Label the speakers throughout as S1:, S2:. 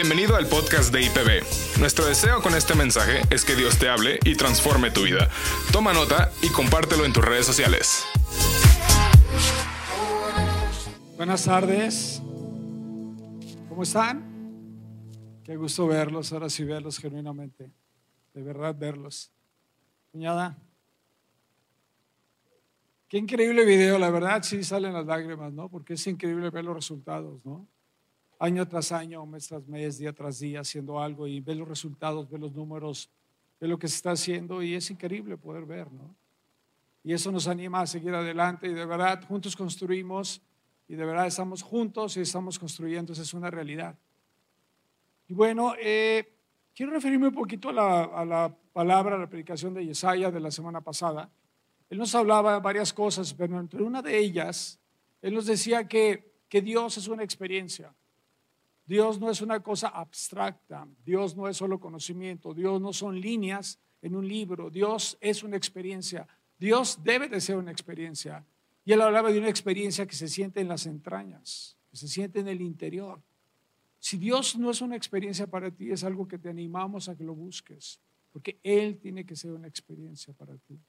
S1: Bienvenido al podcast de IPB. Nuestro deseo con este mensaje es que Dios te hable y transforme tu vida. Toma nota y compártelo en tus redes sociales.
S2: Buenas tardes. ¿Cómo están? Qué gusto verlos, ahora sí verlos genuinamente. De verdad verlos. Cuñada. Qué increíble video, la verdad sí salen las lágrimas, ¿no? Porque es increíble ver los resultados, ¿no? Año tras año, mes tras mes, día tras día, haciendo algo y ver los resultados, ver los números, ver lo que se está haciendo y es increíble poder ver, ¿no? Y eso nos anima a seguir adelante y de verdad juntos construimos y de verdad estamos juntos y estamos construyendo, eso es una realidad. Y bueno, eh, quiero referirme un poquito a la, a la palabra, a la predicación de Yesaya de la semana pasada. Él nos hablaba varias cosas, pero entre una de ellas, Él nos decía que, que Dios es una experiencia. Dios no es una cosa abstracta, Dios no es solo conocimiento, Dios no son líneas en un libro, Dios es una experiencia, Dios debe de ser una experiencia. Y él hablaba de una experiencia que se siente en las entrañas, que se siente en el interior. Si Dios no es una experiencia para ti, es algo que te animamos a que lo busques, porque Él tiene que ser una experiencia para ti.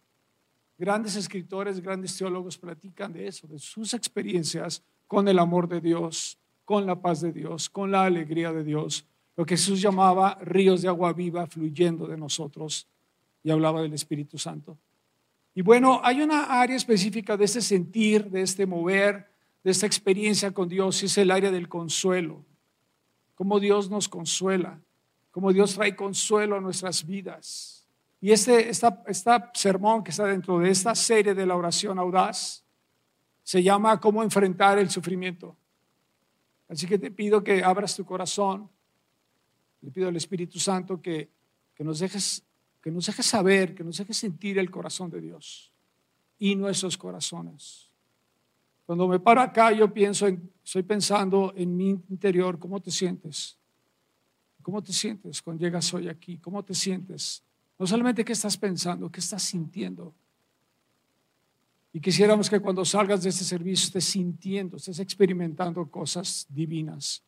S2: Grandes escritores, grandes teólogos platican de eso, de sus experiencias con el amor de Dios, con la paz de Dios, con la alegría de Dios, lo que Jesús llamaba ríos de agua viva fluyendo de nosotros y hablaba del Espíritu Santo. Y bueno, hay una área específica de este sentir, de este mover, de esta experiencia con Dios, y es el área del consuelo. Cómo Dios nos consuela, cómo Dios trae consuelo a nuestras vidas. Y este esta, esta sermón que está dentro de esta serie de la oración audaz se llama Cómo enfrentar el sufrimiento. Así que te pido que abras tu corazón, le pido al Espíritu Santo que, que, nos dejes, que nos dejes saber, que nos dejes sentir el corazón de Dios y nuestros corazones. Cuando me paro acá, yo pienso, en, estoy pensando en mi interior, ¿cómo te sientes? ¿Cómo te sientes cuando llegas hoy aquí? ¿Cómo te sientes? No solamente qué estás pensando, qué estás sintiendo. Y quisiéramos que cuando salgas de este servicio estés sintiendo, estés experimentando cosas divinas,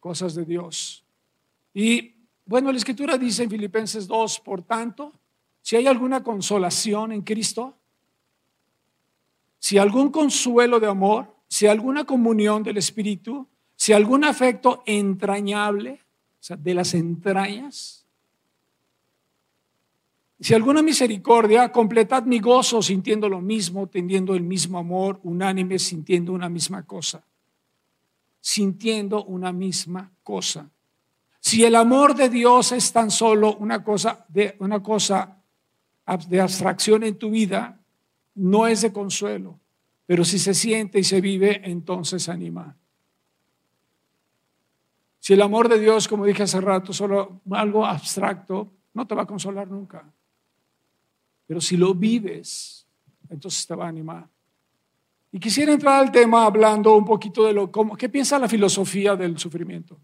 S2: cosas de Dios. Y bueno, la escritura dice en Filipenses 2, por tanto, si hay alguna consolación en Cristo, si algún consuelo de amor, si alguna comunión del Espíritu, si algún afecto entrañable, o sea, de las entrañas, si alguna misericordia, completad mi gozo sintiendo lo mismo, teniendo el mismo amor, unánime, sintiendo una misma cosa. Sintiendo una misma cosa. Si el amor de Dios es tan solo una cosa de, una cosa de abstracción en tu vida, no es de consuelo. Pero si se siente y se vive, entonces anima. Si el amor de Dios, como dije hace rato, solo algo abstracto, no te va a consolar nunca. Pero si lo vives, entonces te va a animar. Y quisiera entrar al tema hablando un poquito de lo cómo, qué piensa la filosofía del sufrimiento.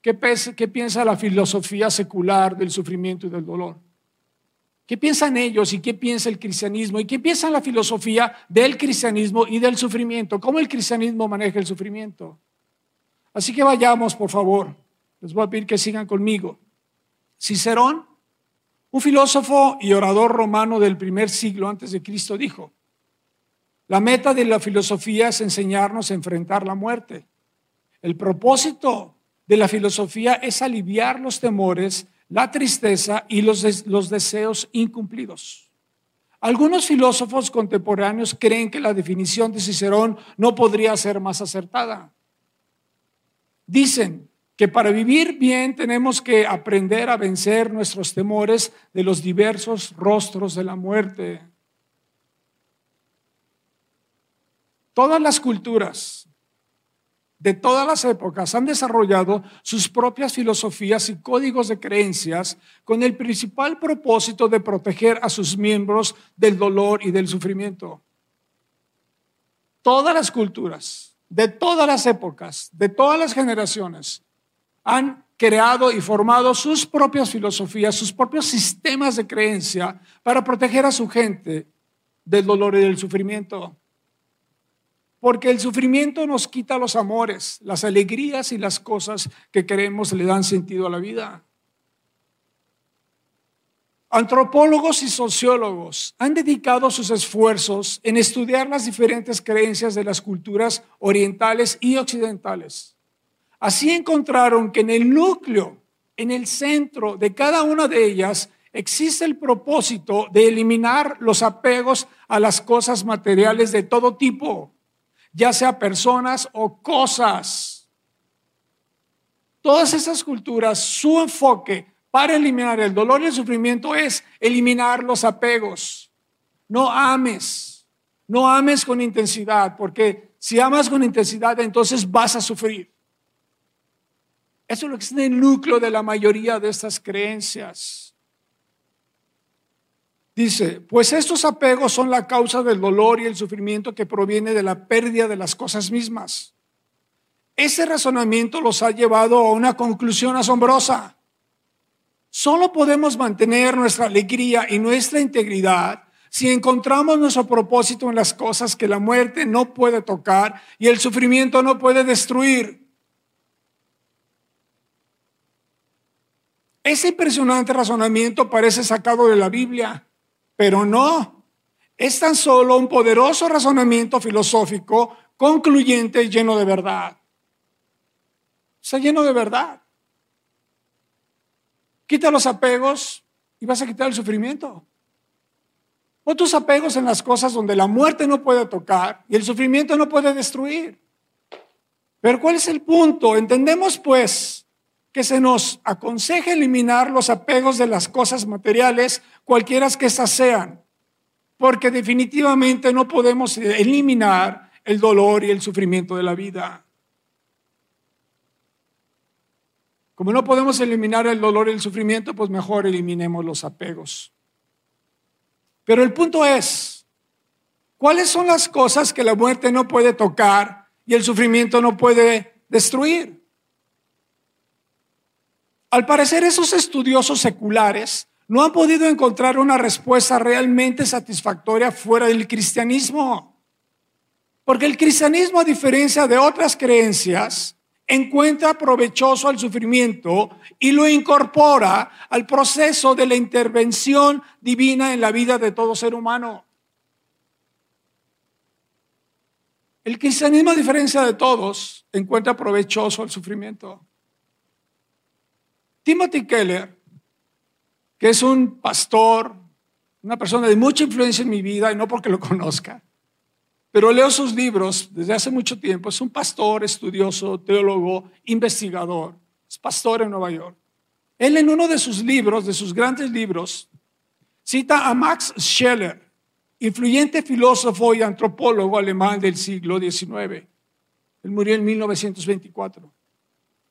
S2: ¿Qué, ¿Qué piensa la filosofía secular del sufrimiento y del dolor? ¿Qué piensan ellos y qué piensa el cristianismo? ¿Y qué piensa la filosofía del cristianismo y del sufrimiento? ¿Cómo el cristianismo maneja el sufrimiento? Así que vayamos, por favor. Les voy a pedir que sigan conmigo. Cicerón un filósofo y orador romano del primer siglo antes de Cristo dijo, la meta de la filosofía es enseñarnos a enfrentar la muerte. El propósito de la filosofía es aliviar los temores, la tristeza y los, los deseos incumplidos. Algunos filósofos contemporáneos creen que la definición de Cicerón no podría ser más acertada. Dicen, que para vivir bien tenemos que aprender a vencer nuestros temores de los diversos rostros de la muerte. Todas las culturas de todas las épocas han desarrollado sus propias filosofías y códigos de creencias con el principal propósito de proteger a sus miembros del dolor y del sufrimiento. Todas las culturas, de todas las épocas, de todas las generaciones, han creado y formado sus propias filosofías, sus propios sistemas de creencia para proteger a su gente del dolor y del sufrimiento. porque el sufrimiento nos quita los amores, las alegrías y las cosas que queremos le dan sentido a la vida. Antropólogos y sociólogos han dedicado sus esfuerzos en estudiar las diferentes creencias de las culturas orientales y occidentales. Así encontraron que en el núcleo, en el centro de cada una de ellas, existe el propósito de eliminar los apegos a las cosas materiales de todo tipo, ya sea personas o cosas. Todas esas culturas, su enfoque para eliminar el dolor y el sufrimiento es eliminar los apegos. No ames, no ames con intensidad, porque si amas con intensidad, entonces vas a sufrir. Eso es lo que es en el núcleo de la mayoría de estas creencias. Dice, pues estos apegos son la causa del dolor y el sufrimiento que proviene de la pérdida de las cosas mismas. Ese razonamiento los ha llevado a una conclusión asombrosa. Solo podemos mantener nuestra alegría y nuestra integridad si encontramos nuestro propósito en las cosas que la muerte no puede tocar y el sufrimiento no puede destruir. Ese impresionante razonamiento parece sacado de la Biblia, pero no. Es tan solo un poderoso razonamiento filosófico concluyente y lleno de verdad. Está lleno de verdad. Quita los apegos y vas a quitar el sufrimiento. O tus apegos en las cosas donde la muerte no puede tocar y el sufrimiento no puede destruir. Pero ¿cuál es el punto? Entendemos pues que se nos aconseja eliminar los apegos de las cosas materiales, cualquiera que éstas sean, porque definitivamente no podemos eliminar el dolor y el sufrimiento de la vida. Como no podemos eliminar el dolor y el sufrimiento, pues mejor eliminemos los apegos. Pero el punto es, ¿cuáles son las cosas que la muerte no puede tocar y el sufrimiento no puede destruir? Al parecer esos estudiosos seculares no han podido encontrar una respuesta realmente satisfactoria fuera del cristianismo. Porque el cristianismo, a diferencia de otras creencias, encuentra provechoso al sufrimiento y lo incorpora al proceso de la intervención divina en la vida de todo ser humano. El cristianismo, a diferencia de todos, encuentra provechoso el sufrimiento. Timothy Keller, que es un pastor, una persona de mucha influencia en mi vida, y no porque lo conozca, pero leo sus libros desde hace mucho tiempo. Es un pastor, estudioso, teólogo, investigador. Es pastor en Nueva York. Él en uno de sus libros, de sus grandes libros, cita a Max Scheller, influyente filósofo y antropólogo alemán del siglo XIX. Él murió en 1924.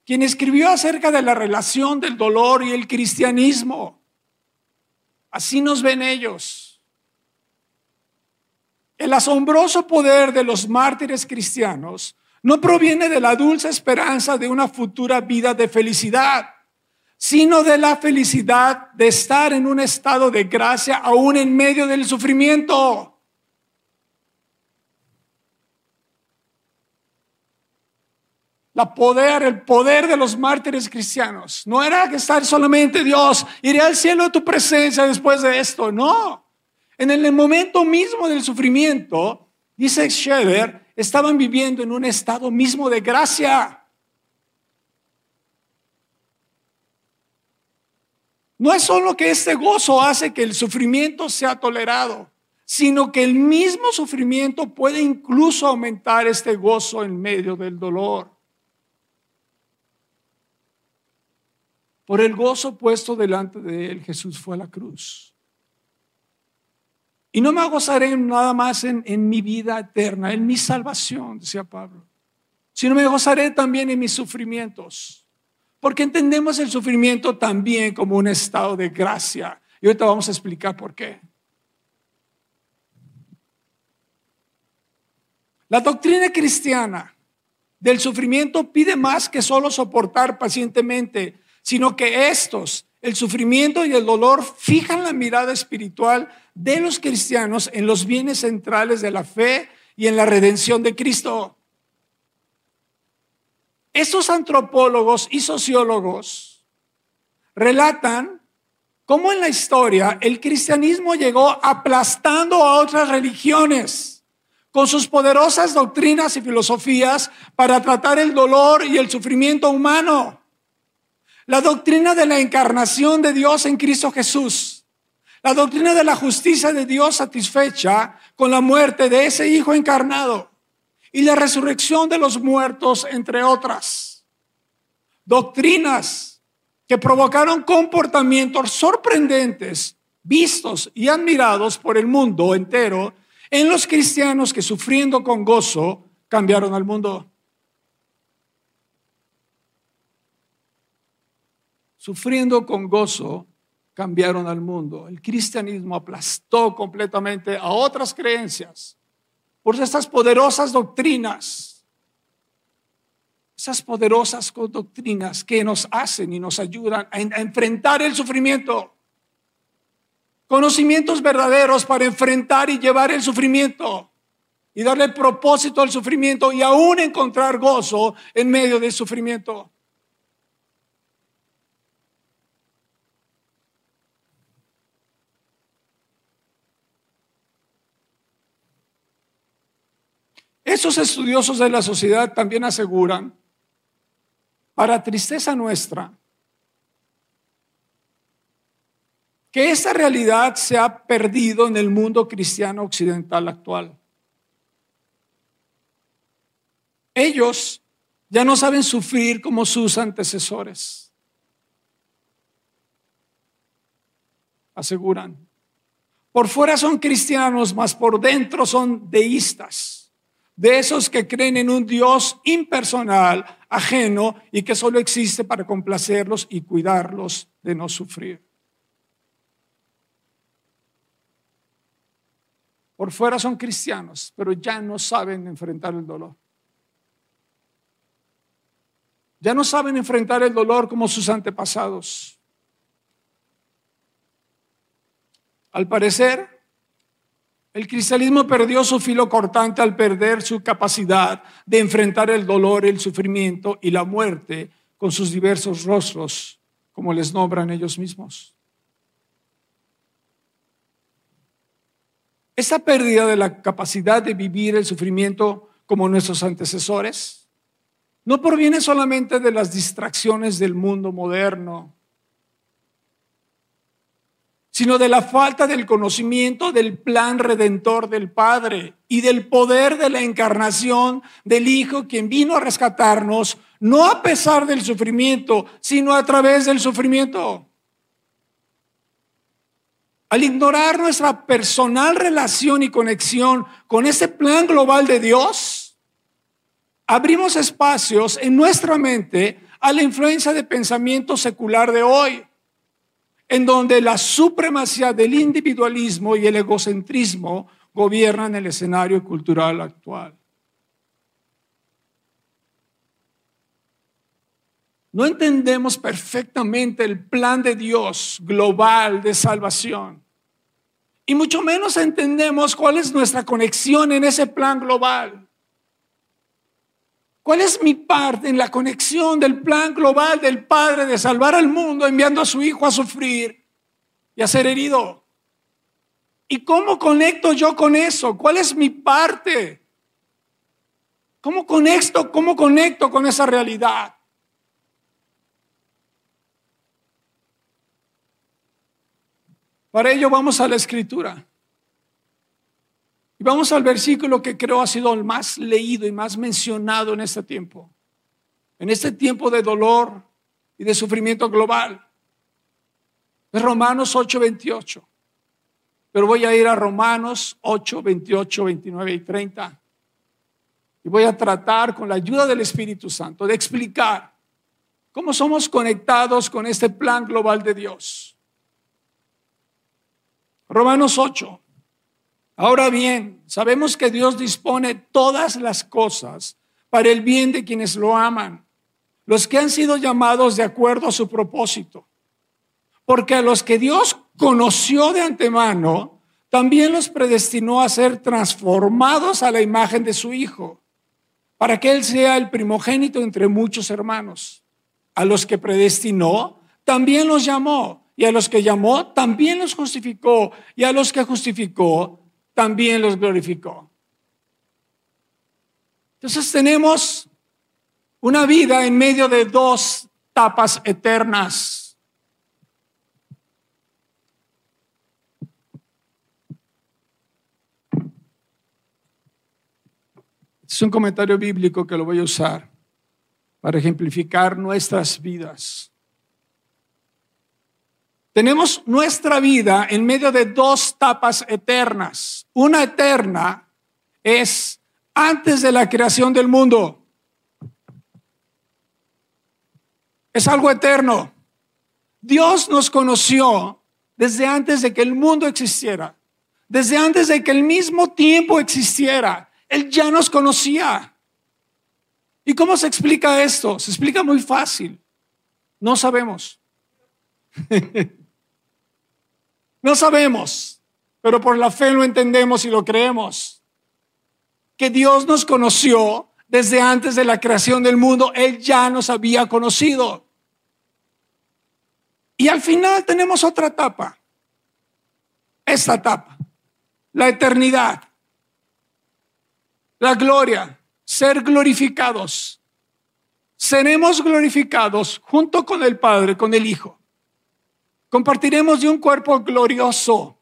S2: Quien escribió acerca de la relación del dolor y el cristianismo. Así nos ven ellos. El asombroso poder de los mártires cristianos no proviene de la dulce esperanza de una futura vida de felicidad, sino de la felicidad de estar en un estado de gracia aún en medio del sufrimiento. La poder, el poder de los mártires cristianos no era que estar solamente Dios, iré al cielo a tu presencia después de esto, no. En el momento mismo del sufrimiento, dice Scheller, estaban viviendo en un estado mismo de gracia. No es solo que este gozo hace que el sufrimiento sea tolerado, sino que el mismo sufrimiento puede incluso aumentar este gozo en medio del dolor. Por el gozo puesto delante de él, Jesús fue a la cruz. Y no me gozaré nada más en, en mi vida eterna, en mi salvación, decía Pablo, sino me gozaré también en mis sufrimientos. Porque entendemos el sufrimiento también como un estado de gracia. Y ahorita vamos a explicar por qué. La doctrina cristiana del sufrimiento pide más que solo soportar pacientemente, sino que estos, el sufrimiento y el dolor, fijan la mirada espiritual de los cristianos en los bienes centrales de la fe y en la redención de Cristo. Estos antropólogos y sociólogos relatan cómo en la historia el cristianismo llegó aplastando a otras religiones con sus poderosas doctrinas y filosofías para tratar el dolor y el sufrimiento humano. La doctrina de la encarnación de Dios en Cristo Jesús. La doctrina de la justicia de Dios satisfecha con la muerte de ese Hijo encarnado y la resurrección de los muertos, entre otras. Doctrinas que provocaron comportamientos sorprendentes, vistos y admirados por el mundo entero en los cristianos que sufriendo con gozo cambiaron al mundo. Sufriendo con gozo cambiaron al mundo. El cristianismo aplastó completamente a otras creencias por estas poderosas doctrinas esas poderosas doctrinas que nos hacen y nos ayudan a, enfrentar el sufrimiento. Conocimientos verdaderos para enfrentar y llevar el sufrimiento y darle propósito al sufrimiento y aún encontrar gozo en medio del sufrimiento. Esos estudiosos de la sociedad también aseguran para tristeza nuestra, que esta realidad se ha perdido en el mundo cristiano occidental actual. Ellos ya no saben sufrir como sus antecesores. Aseguran. Por fuera son cristianos, mas por dentro son deístas de esos que creen en un Dios impersonal, ajeno y que solo existe para complacerlos y cuidarlos de no sufrir. Por fuera son cristianos, pero ya no saben enfrentar el dolor. Ya no saben enfrentar el dolor como sus antepasados. Al parecer, el cristianismo perdió su filo cortante al perder su capacidad de enfrentar el dolor, el sufrimiento y la muerte con sus diversos rostros, como les nombran ellos mismos. Esa pérdida de la capacidad de vivir el sufrimiento como nuestros antecesores no proviene solamente de las distracciones del mundo moderno, sino de la falta del conocimiento del plan redentor del Padre y del poder de la encarnación del Hijo, quien vino a rescatarnos, no a pesar del sufrimiento, sino a través del sufrimiento. Al ignorar nuestra personal relación y conexión con ese plan global de Dios, abrimos espacios en nuestra mente a la influencia de pensamiento secular de hoy en donde la supremacía del individualismo y el egocentrismo gobiernan el escenario cultural actual. No entendemos perfectamente el plan de Dios global de salvación. Y mucho menos entendemos cuál es nuestra conexión en ese plan global. ¿Cuál es mi parte en la conexión del plan global del Padre de salvar al mundo enviando a su Hijo a sufrir y a ser herido? ¿Y cómo conecto yo con eso? ¿Cuál es mi parte? ¿Cómo conecto, cómo conecto con esa realidad? Para ello vamos a la escritura. Vamos al versículo que creo ha sido el más leído y más mencionado en este tiempo. En este tiempo de dolor y de sufrimiento global. Es Romanos 8, 28. Pero voy a ir a Romanos 8, 28, 29 y 30. Y voy a tratar con la ayuda del Espíritu Santo de explicar cómo somos conectados con este plan global de Dios. Romanos 8, Ahora bien, sabemos que Dios dispone todas las cosas para el bien de quienes lo aman, los que han sido llamados de acuerdo a su propósito. Porque a los que Dios conoció de antemano, también los predestinó a ser transformados a la imagen de su Hijo, para que Él sea el primogénito entre muchos hermanos. A los que predestinó, también los llamó, y a los que llamó, también los justificó, y a los que justificó, también los glorificó. Entonces tenemos una vida en medio de dos tapas eternas. Es un comentario bíblico que lo voy a usar para ejemplificar nuestras vidas. Tenemos nuestra vida en medio de dos tapas eternas. Una eterna es antes de la creación del mundo. Es algo eterno. Dios nos conoció desde antes de que el mundo existiera, desde antes de que el mismo tiempo existiera. Él ya nos conocía. ¿Y cómo se explica esto? Se explica muy fácil. No sabemos. no sabemos, pero por la fe lo entendemos y lo creemos. Que Dios nos conoció desde antes de la creación del mundo. Él ya nos había conocido. Y al final tenemos otra etapa. Esta etapa. La eternidad la gloria, ser glorificados. Seremos glorificados junto con el Padre, con el Hijo. Compartiremos de un cuerpo glorioso,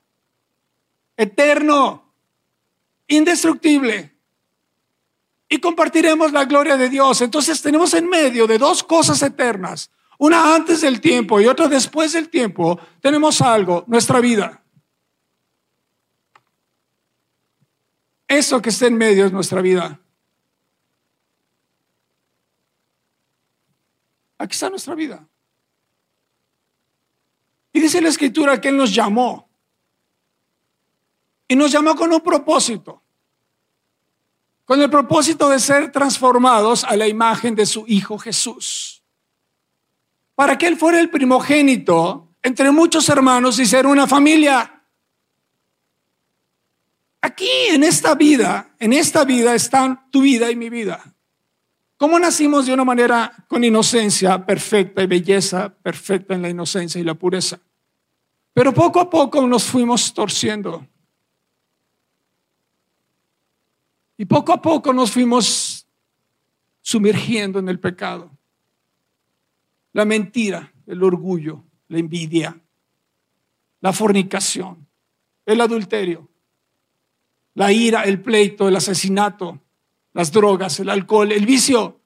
S2: eterno, indestructible. Y compartiremos la gloria de Dios. Entonces tenemos en medio de dos cosas eternas, una antes del tiempo y otra después del tiempo, tenemos algo, nuestra vida. Eso que está en medio es nuestra vida. Aquí está nuestra vida. Y dice la escritura que Él nos llamó. Y nos llamó con un propósito. Con el propósito de ser transformados a la imagen de su Hijo Jesús. Para que Él fuera el primogénito entre muchos hermanos y ser una familia. Aquí en esta vida, en esta vida están tu vida y mi vida. ¿Cómo nacimos de una manera con inocencia perfecta y belleza perfecta en la inocencia y la pureza? Pero poco a poco nos fuimos torciendo. Y poco a poco nos fuimos sumergiendo en el pecado. La mentira, el orgullo, la envidia, la fornicación, el adulterio, la ira, el pleito, el asesinato, las drogas, el alcohol, el vicio.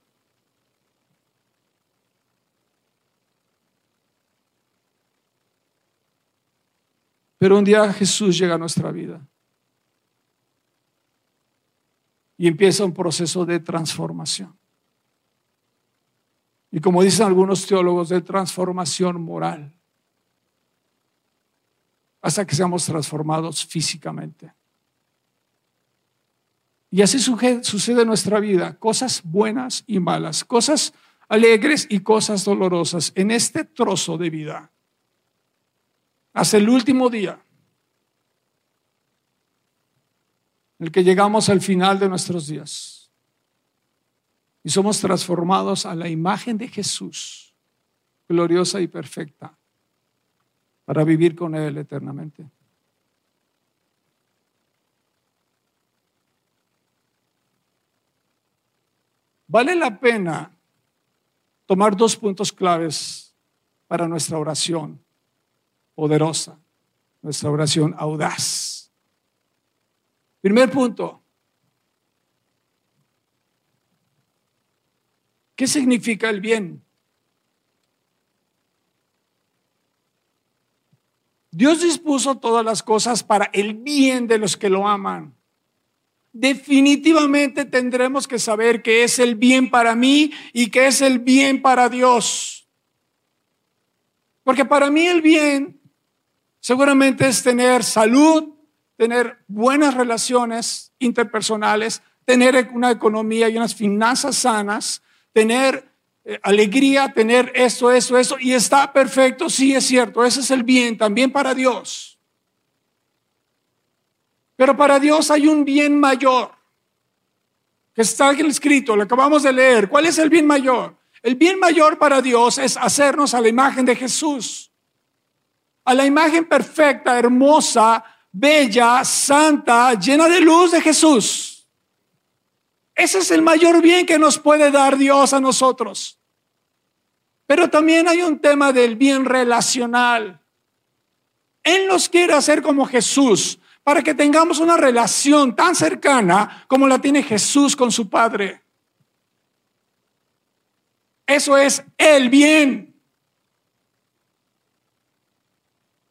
S2: Pero un día Jesús llega a nuestra vida y empieza un proceso de transformación. Y como dicen algunos teólogos, de transformación moral, hasta que seamos transformados físicamente. Y así sucede en nuestra vida, cosas buenas y malas, cosas alegres y cosas dolorosas en este trozo de vida. Hasta el último día, en el que llegamos al final de nuestros días y somos transformados a la imagen de Jesús, gloriosa y perfecta, para vivir con Él eternamente. Vale la pena tomar dos puntos claves para nuestra oración poderosa, nuestra oración audaz. Primer punto. ¿Qué significa el bien? Dios dispuso todas las cosas para el bien de los que lo aman definitivamente tendremos que saber que es el bien para mí y que es el bien para Dios. Porque para mí el bien seguramente es tener salud, tener buenas relaciones interpersonales, tener una economía y unas finanzas sanas, tener eh, alegría, tener esto, eso, eso, y está perfecto, sí es cierto, ese es el bien también para Dios. Pero para Dios hay un bien mayor que está escrito, lo acabamos de leer. ¿Cuál es el bien mayor? El bien mayor para Dios es hacernos a la imagen de Jesús, a la imagen perfecta, hermosa, bella, santa, llena de luz de Jesús. Ese es el mayor bien que nos puede dar Dios a nosotros. Pero también hay un tema del bien relacional. Él nos quiere hacer como Jesús, para que tengamos una relación tan cercana como la tiene Jesús con su Padre. Eso es el bien.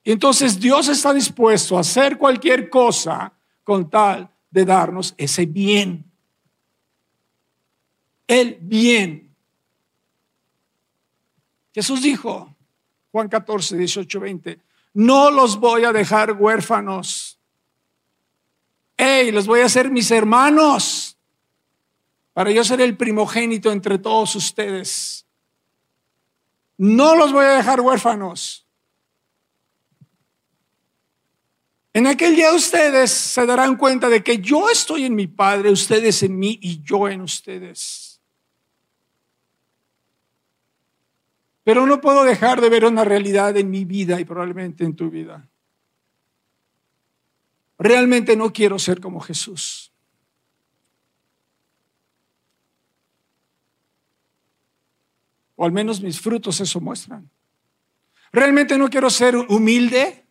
S2: Y entonces Dios está dispuesto a hacer cualquier cosa con tal de darnos ese bien. El bien. Jesús dijo, Juan 14, 18, 20, no los voy a dejar huérfanos hey, los voy a hacer mis hermanos, para yo ser el primogénito entre todos ustedes. No los voy a dejar huérfanos. En aquel día ustedes se darán cuenta de que yo estoy en mi Padre, ustedes en mí y yo en ustedes. Pero no puedo dejar de ver una realidad en mi vida y probablemente en tu vida. Realmente no quiero ser como Jesús. O al menos mis frutos eso muestran. Realmente no quiero ser humilde.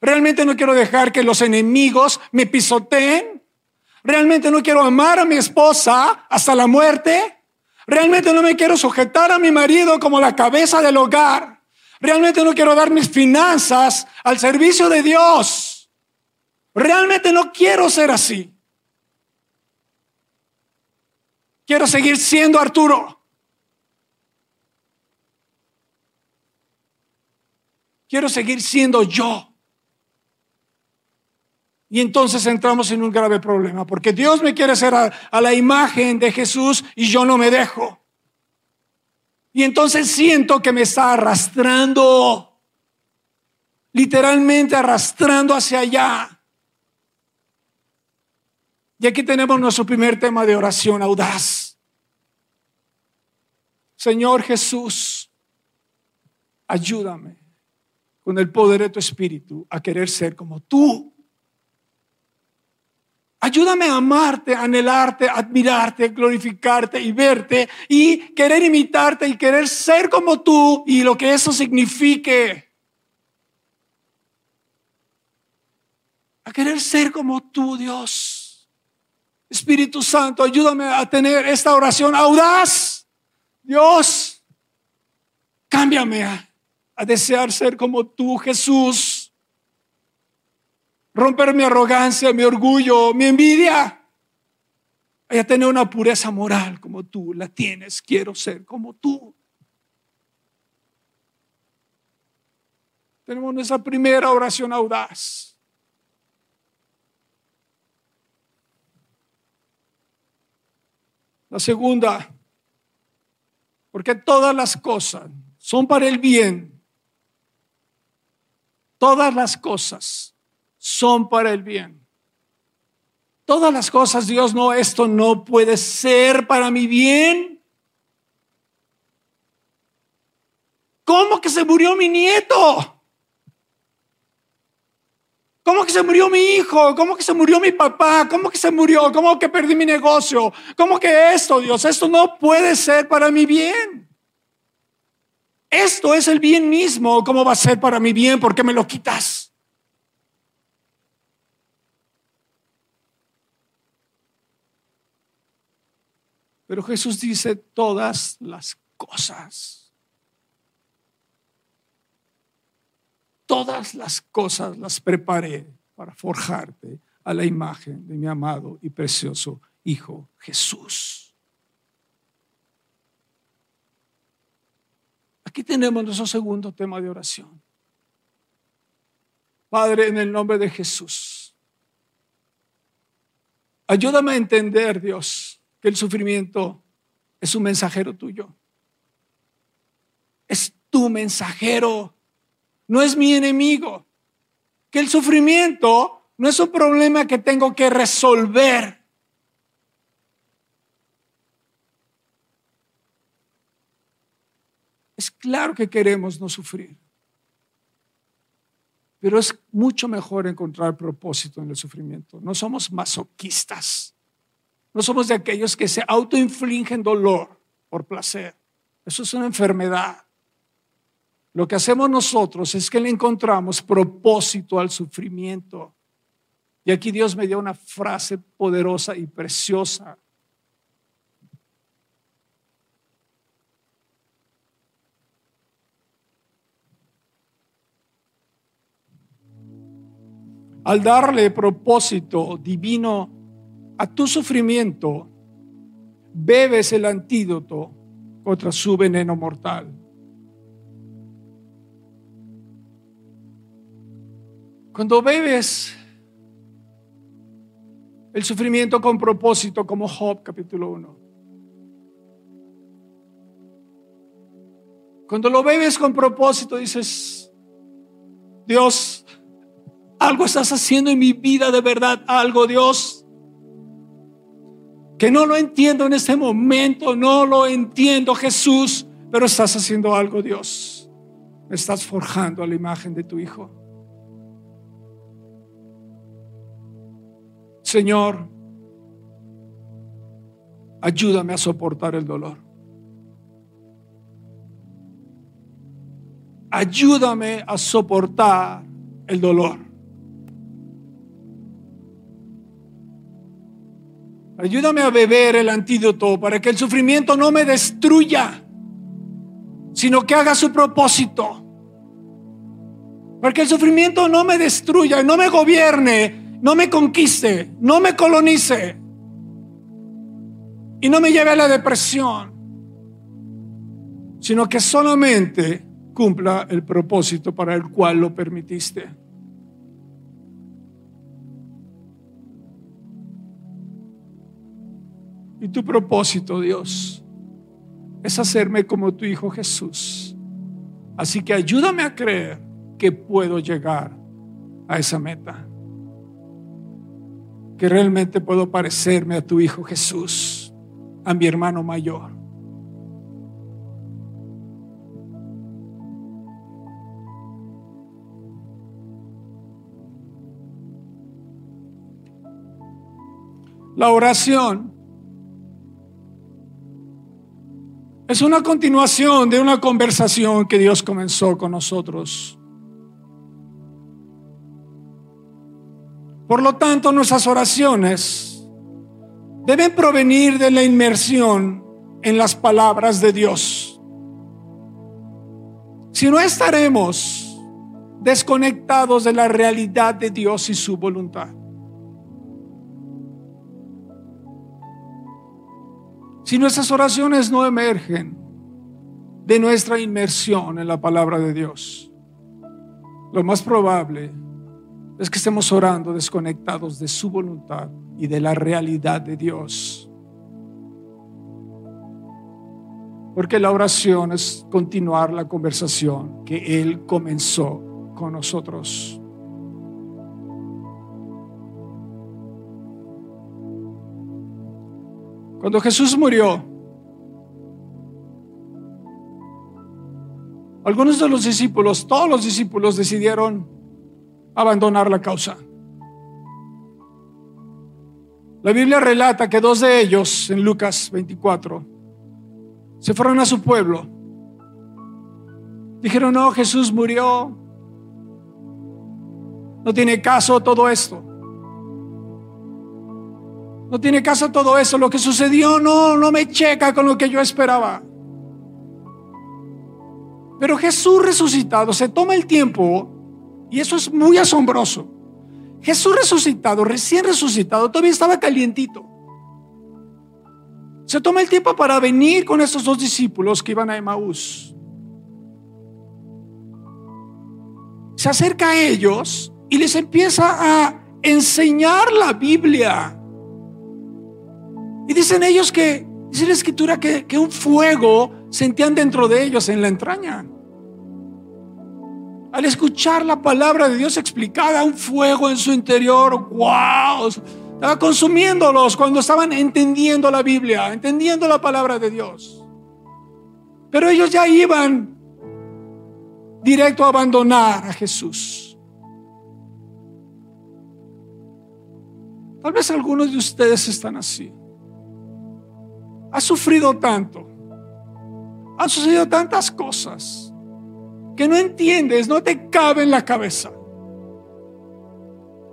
S2: Realmente no quiero dejar que los enemigos me pisoteen. Realmente no quiero amar a mi esposa hasta la muerte. Realmente no me quiero sujetar a mi marido como la cabeza del hogar. Realmente no quiero dar mis finanzas al servicio de Dios. Realmente no quiero ser así. Quiero seguir siendo Arturo. Quiero seguir siendo yo. Y entonces entramos en un grave problema, porque Dios me quiere hacer a, a, la imagen de Jesús y yo no me dejo. Y entonces siento que me está arrastrando, literalmente arrastrando hacia allá. Y aquí tenemos nuestro primer tema de oración audaz. Señor Jesús, ayúdame con el poder de tu espíritu a querer ser como tú. Ayúdame a amarte, a anhelarte, a admirarte, glorificarte y verte y querer imitarte y querer ser como tú y lo que eso signifique. A querer ser como tú, Dios. Espíritu Santo, ayúdame a tener esta oración audaz. Dios, cámbiame a, desear ser como tú, Jesús. Romper mi arrogancia, mi orgullo, mi envidia. Y a tener una pureza moral como tú la tienes. Quiero ser como tú. Tenemos nuestra primera oración audaz. La segunda, porque todas las cosas son para el bien. Todas las cosas son para el bien. Todas las cosas, Dios, no, esto no puede ser para mi bien. ¿Cómo que se murió mi nieto? ¿Cómo que se murió mi hijo? ¿Cómo que se murió mi papá? ¿Cómo que se murió? ¿Cómo que perdí mi negocio? ¿Cómo que esto, Dios? Esto no puede ser para mi bien. Esto es el bien mismo. ¿Cómo va a ser para mi bien? ¿Por qué me lo quitas? Pero Jesús dice todas las cosas. todas las cosas las preparé para forjarte a la imagen de mi amado y precioso Hijo Jesús. Aquí tenemos nuestro segundo tema de oración. Padre, en el nombre de Jesús, ayúdame a entender, Dios, el sufrimiento es un mensajero tuyo. Es tu mensajero no es mi enemigo. Que el sufrimiento No es un problema que tengo que resolver. Es claro que queremos no sufrir, pero es mucho mejor encontrar propósito en el sufrimiento. No somos masoquistas, no somos de aquellos que se autoinfligen dolor por placer. Eso es una enfermedad. Lo que hacemos nosotros es que le encontramos propósito al sufrimiento. Y aquí Dios me dio una frase poderosa y preciosa. Al darle propósito divino a tu sufrimiento, bebes el antídoto contra su veneno mortal. Cuando bebes el sufrimiento con propósito, como Job capítulo 1. Cuando lo bebes con propósito, dices, Dios, algo estás haciendo en mi vida de verdad, algo Dios, que no lo entiendo en este momento, no lo entiendo Jesús, pero estás haciendo algo Dios. Estás forjando a la imagen de tu Hijo. Señor, ayúdame a soportar el dolor. Ayúdame a soportar el dolor. Ayúdame a beber el antídoto para que el sufrimiento no me destruya, sino que haga su propósito. Para que el sufrimiento no me destruya, no me gobierne, no me conquiste, no me colonice y no me lleve a la depresión, sino que solamente cumpla el propósito para el cual lo permitiste. Y tu propósito, Dios, es hacerme como tu Hijo Jesús. Así que ayúdame a creer que puedo llegar a esa meta que realmente puedo parecerme a tu Hijo Jesús, a mi hermano mayor. La oración es una continuación de una conversación que Dios comenzó con nosotros. Por lo tanto, nuestras oraciones deben provenir de la inmersión en las palabras de Dios. Si no estaremos desconectados de la realidad de Dios y su voluntad. Si nuestras oraciones no emergen de nuestra inmersión en la palabra de Dios, lo más probable es que estemos orando desconectados de su voluntad y de la realidad de Dios. Porque la oración es continuar la conversación que Él comenzó con nosotros. Cuando Jesús murió, algunos de los discípulos, todos los discípulos decidieron abandonar la causa. La Biblia relata que dos de ellos, en Lucas 24, se fueron a su pueblo. Dijeron, no, Jesús murió. No tiene caso todo esto. No tiene caso todo eso. Lo que sucedió no, no me checa con lo que yo esperaba. Pero Jesús resucitado se toma el tiempo y eso es muy asombroso. Jesús resucitado, recién resucitado, todavía estaba calientito. Se toma el tiempo para venir con esos dos discípulos que iban a Emaús. Se acerca a ellos y les empieza a enseñar la Biblia. Y dicen ellos que, dice la escritura, que, que un fuego sentían dentro de ellos en la entraña. al escuchar la palabra de Dios explicada, un fuego en su interior, wow, estaba consumiéndolos cuando estaban entendiendo la Biblia, entendiendo la palabra de Dios. Pero ellos ya iban directo a abandonar a Jesús. Tal vez algunos de ustedes están así. Ha sufrido tanto. Han sucedido tantas cosas que no entiendes, no te cabe en la cabeza.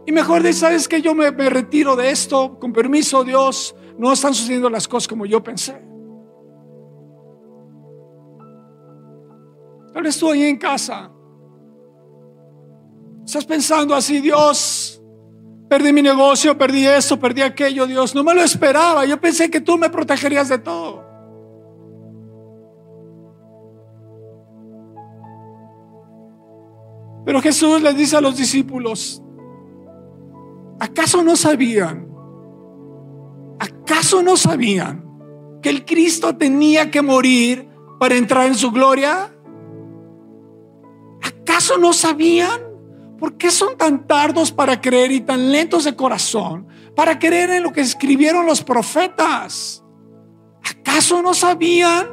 S2: Y mejor de, sabes que yo me, retiro de esto, con permiso Dios, no están sucediendo las cosas como yo pensé. Tal vez estoy en casa. Estás pensando así, Dios, perdí mi negocio, perdí esto, perdí aquello, Dios, no me lo esperaba. Yo pensé que tú me protegerías de todo. Pero Jesús les dice a los discípulos, ¿acaso no sabían? ¿Acaso no sabían que el Cristo tenía que morir para entrar en su gloria? ¿Acaso no sabían? ¿Por qué son tan tardos para creer y tan lentos de corazón para creer en lo que escribieron los profetas? ¿Acaso no sabían?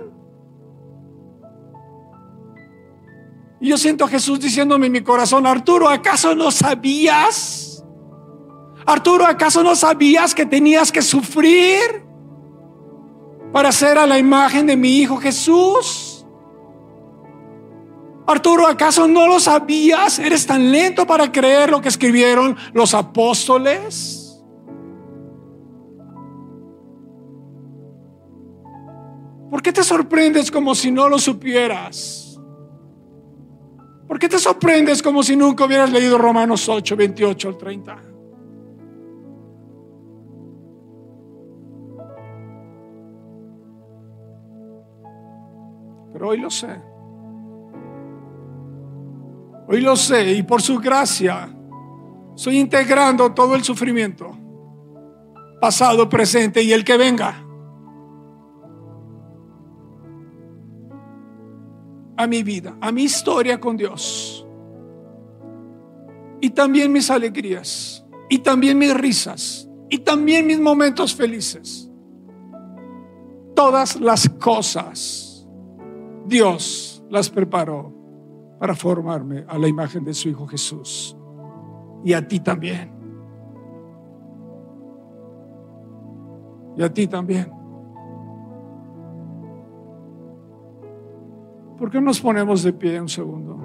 S2: Y yo siento a Jesús diciéndome en mi corazón, Arturo, ¿acaso no sabías? Arturo, ¿acaso no sabías que tenías que sufrir para ser a la imagen de mi Hijo Jesús? Arturo, ¿acaso no lo sabías? ¿Eres tan lento para creer lo que escribieron los apóstoles? ¿Por qué te sorprendes como si no lo supieras? ¿Por qué te sorprendes como si nunca hubieras leído Romanos 8, 28 al 30? Pero hoy lo sé. Hoy lo sé y por su gracia estoy integrando todo el sufrimiento, pasado, presente y el que venga. a mi vida, a mi historia con Dios. Y también mis alegrías, y también mis risas, y también mis momentos felices. Todas las cosas Dios las preparó para formarme a la imagen de su Hijo Jesús. Y a ti también. Y a ti también. ¿Por qué nos ponemos de pie un segundo?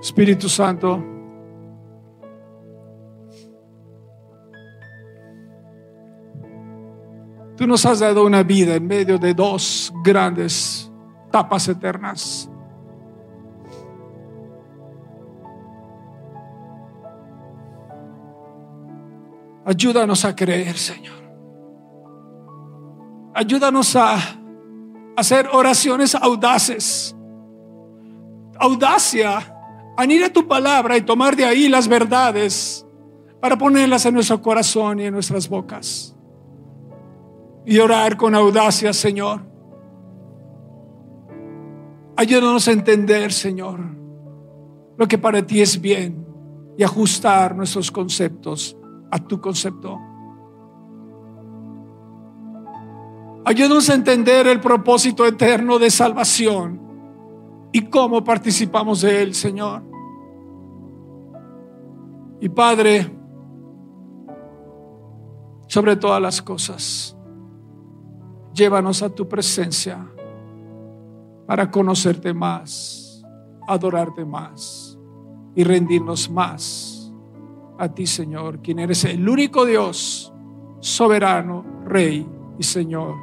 S2: Espíritu Santo, tú nos has dado una vida en medio de dos grandes tapas eternas. Ayúdanos a creer, Señor. Ayúdanos a hacer oraciones audaces. Audacia a ir a tu palabra y tomar de ahí las verdades para ponerlas en nuestro corazón y en nuestras bocas. Y orar con audacia, Señor. Ayúdanos a entender, Señor, lo que para ti es bien y ajustar nuestros conceptos a tu concepto. Ayúdanos a entender el propósito eterno de salvación y cómo participamos de él, Señor. Y Padre, sobre todas las cosas, llévanos a tu presencia para conocerte más, adorarte más y rendirnos más a ti, Señor, quien eres el único Dios, soberano, Rey y Señor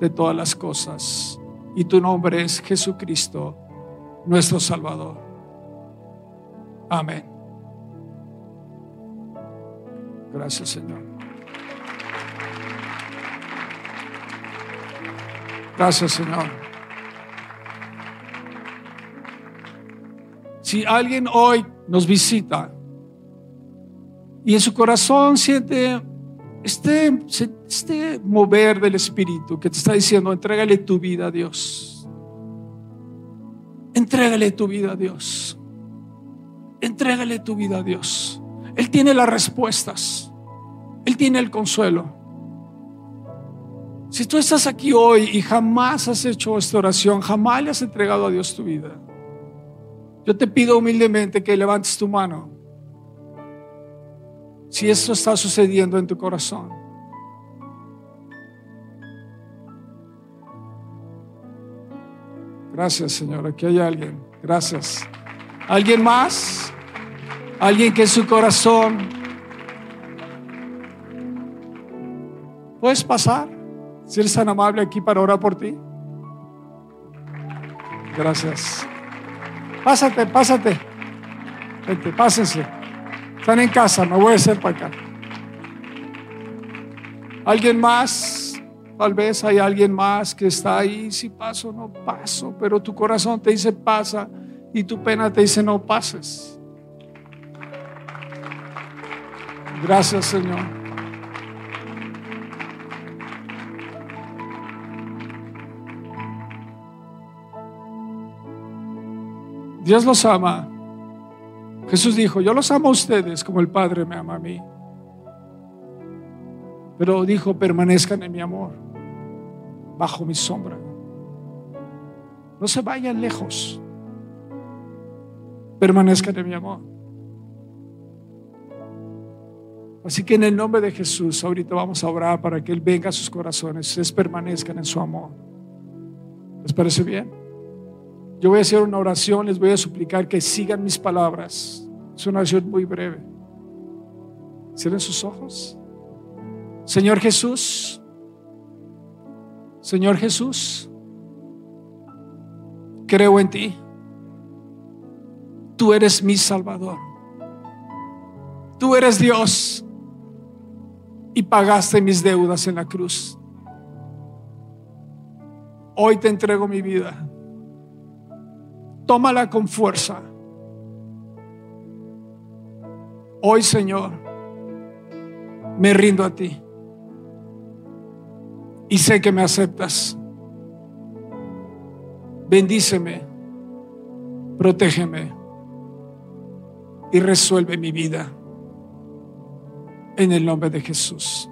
S2: de todas las cosas. Y tu nombre es Jesucristo, nuestro Salvador. Amén. Gracias, Señor. Gracias, Señor. Si alguien hoy nos visita, y en su corazón siente este, este mover del Espíritu que te está diciendo, entrégale tu vida a Dios. Entrégale tu vida a Dios. Entrégale tu vida a Dios. Él tiene las respuestas. Él tiene el consuelo. Si tú estás aquí hoy y jamás has hecho esta oración, jamás le has entregado a Dios tu vida, yo te pido humildemente que levantes tu mano. Si esto está sucediendo en tu corazón. Gracias, Señor. Aquí hay alguien. Gracias. ¿Alguien más? ¿Alguien que en su corazón puedes pasar? Si eres tan amable aquí para orar por ti. Gracias. Pásate, pásate. Vente, pásense. Están en casa, me voy a hacer para acá. ¿Alguien más? Tal vez hay alguien más que está ahí. Si paso, no paso. Pero tu corazón te dice pasa y tu pena te dice no pases. Gracias, Señor. Dios los ama. Jesús dijo, yo los amo a ustedes como el Padre me ama a mí. Pero dijo, permanezcan en mi amor, bajo mi sombra. No se vayan lejos. Permanezcan en mi amor. Así que en el nombre de Jesús, ahorita vamos a orar para que Él venga a sus corazones, les permanezcan en su amor. ¿Les parece bien? Yo voy a hacer una oración, les voy a suplicar que sigan mis palabras. Es una oración muy breve. Cierren sus ojos. Señor Jesús, Señor Jesús, creo en ti. Tú eres mi Salvador. Tú eres Dios y pagaste mis deudas en la cruz. Hoy te entrego mi vida tómala con fuerza. Hoy, Señor, me rindo a ti y sé que me aceptas. Bendíceme, protégeme y resuelve mi vida. En el nombre de Jesús.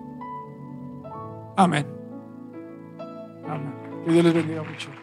S2: Amén. Amén. Que Dios les bendiga mucho.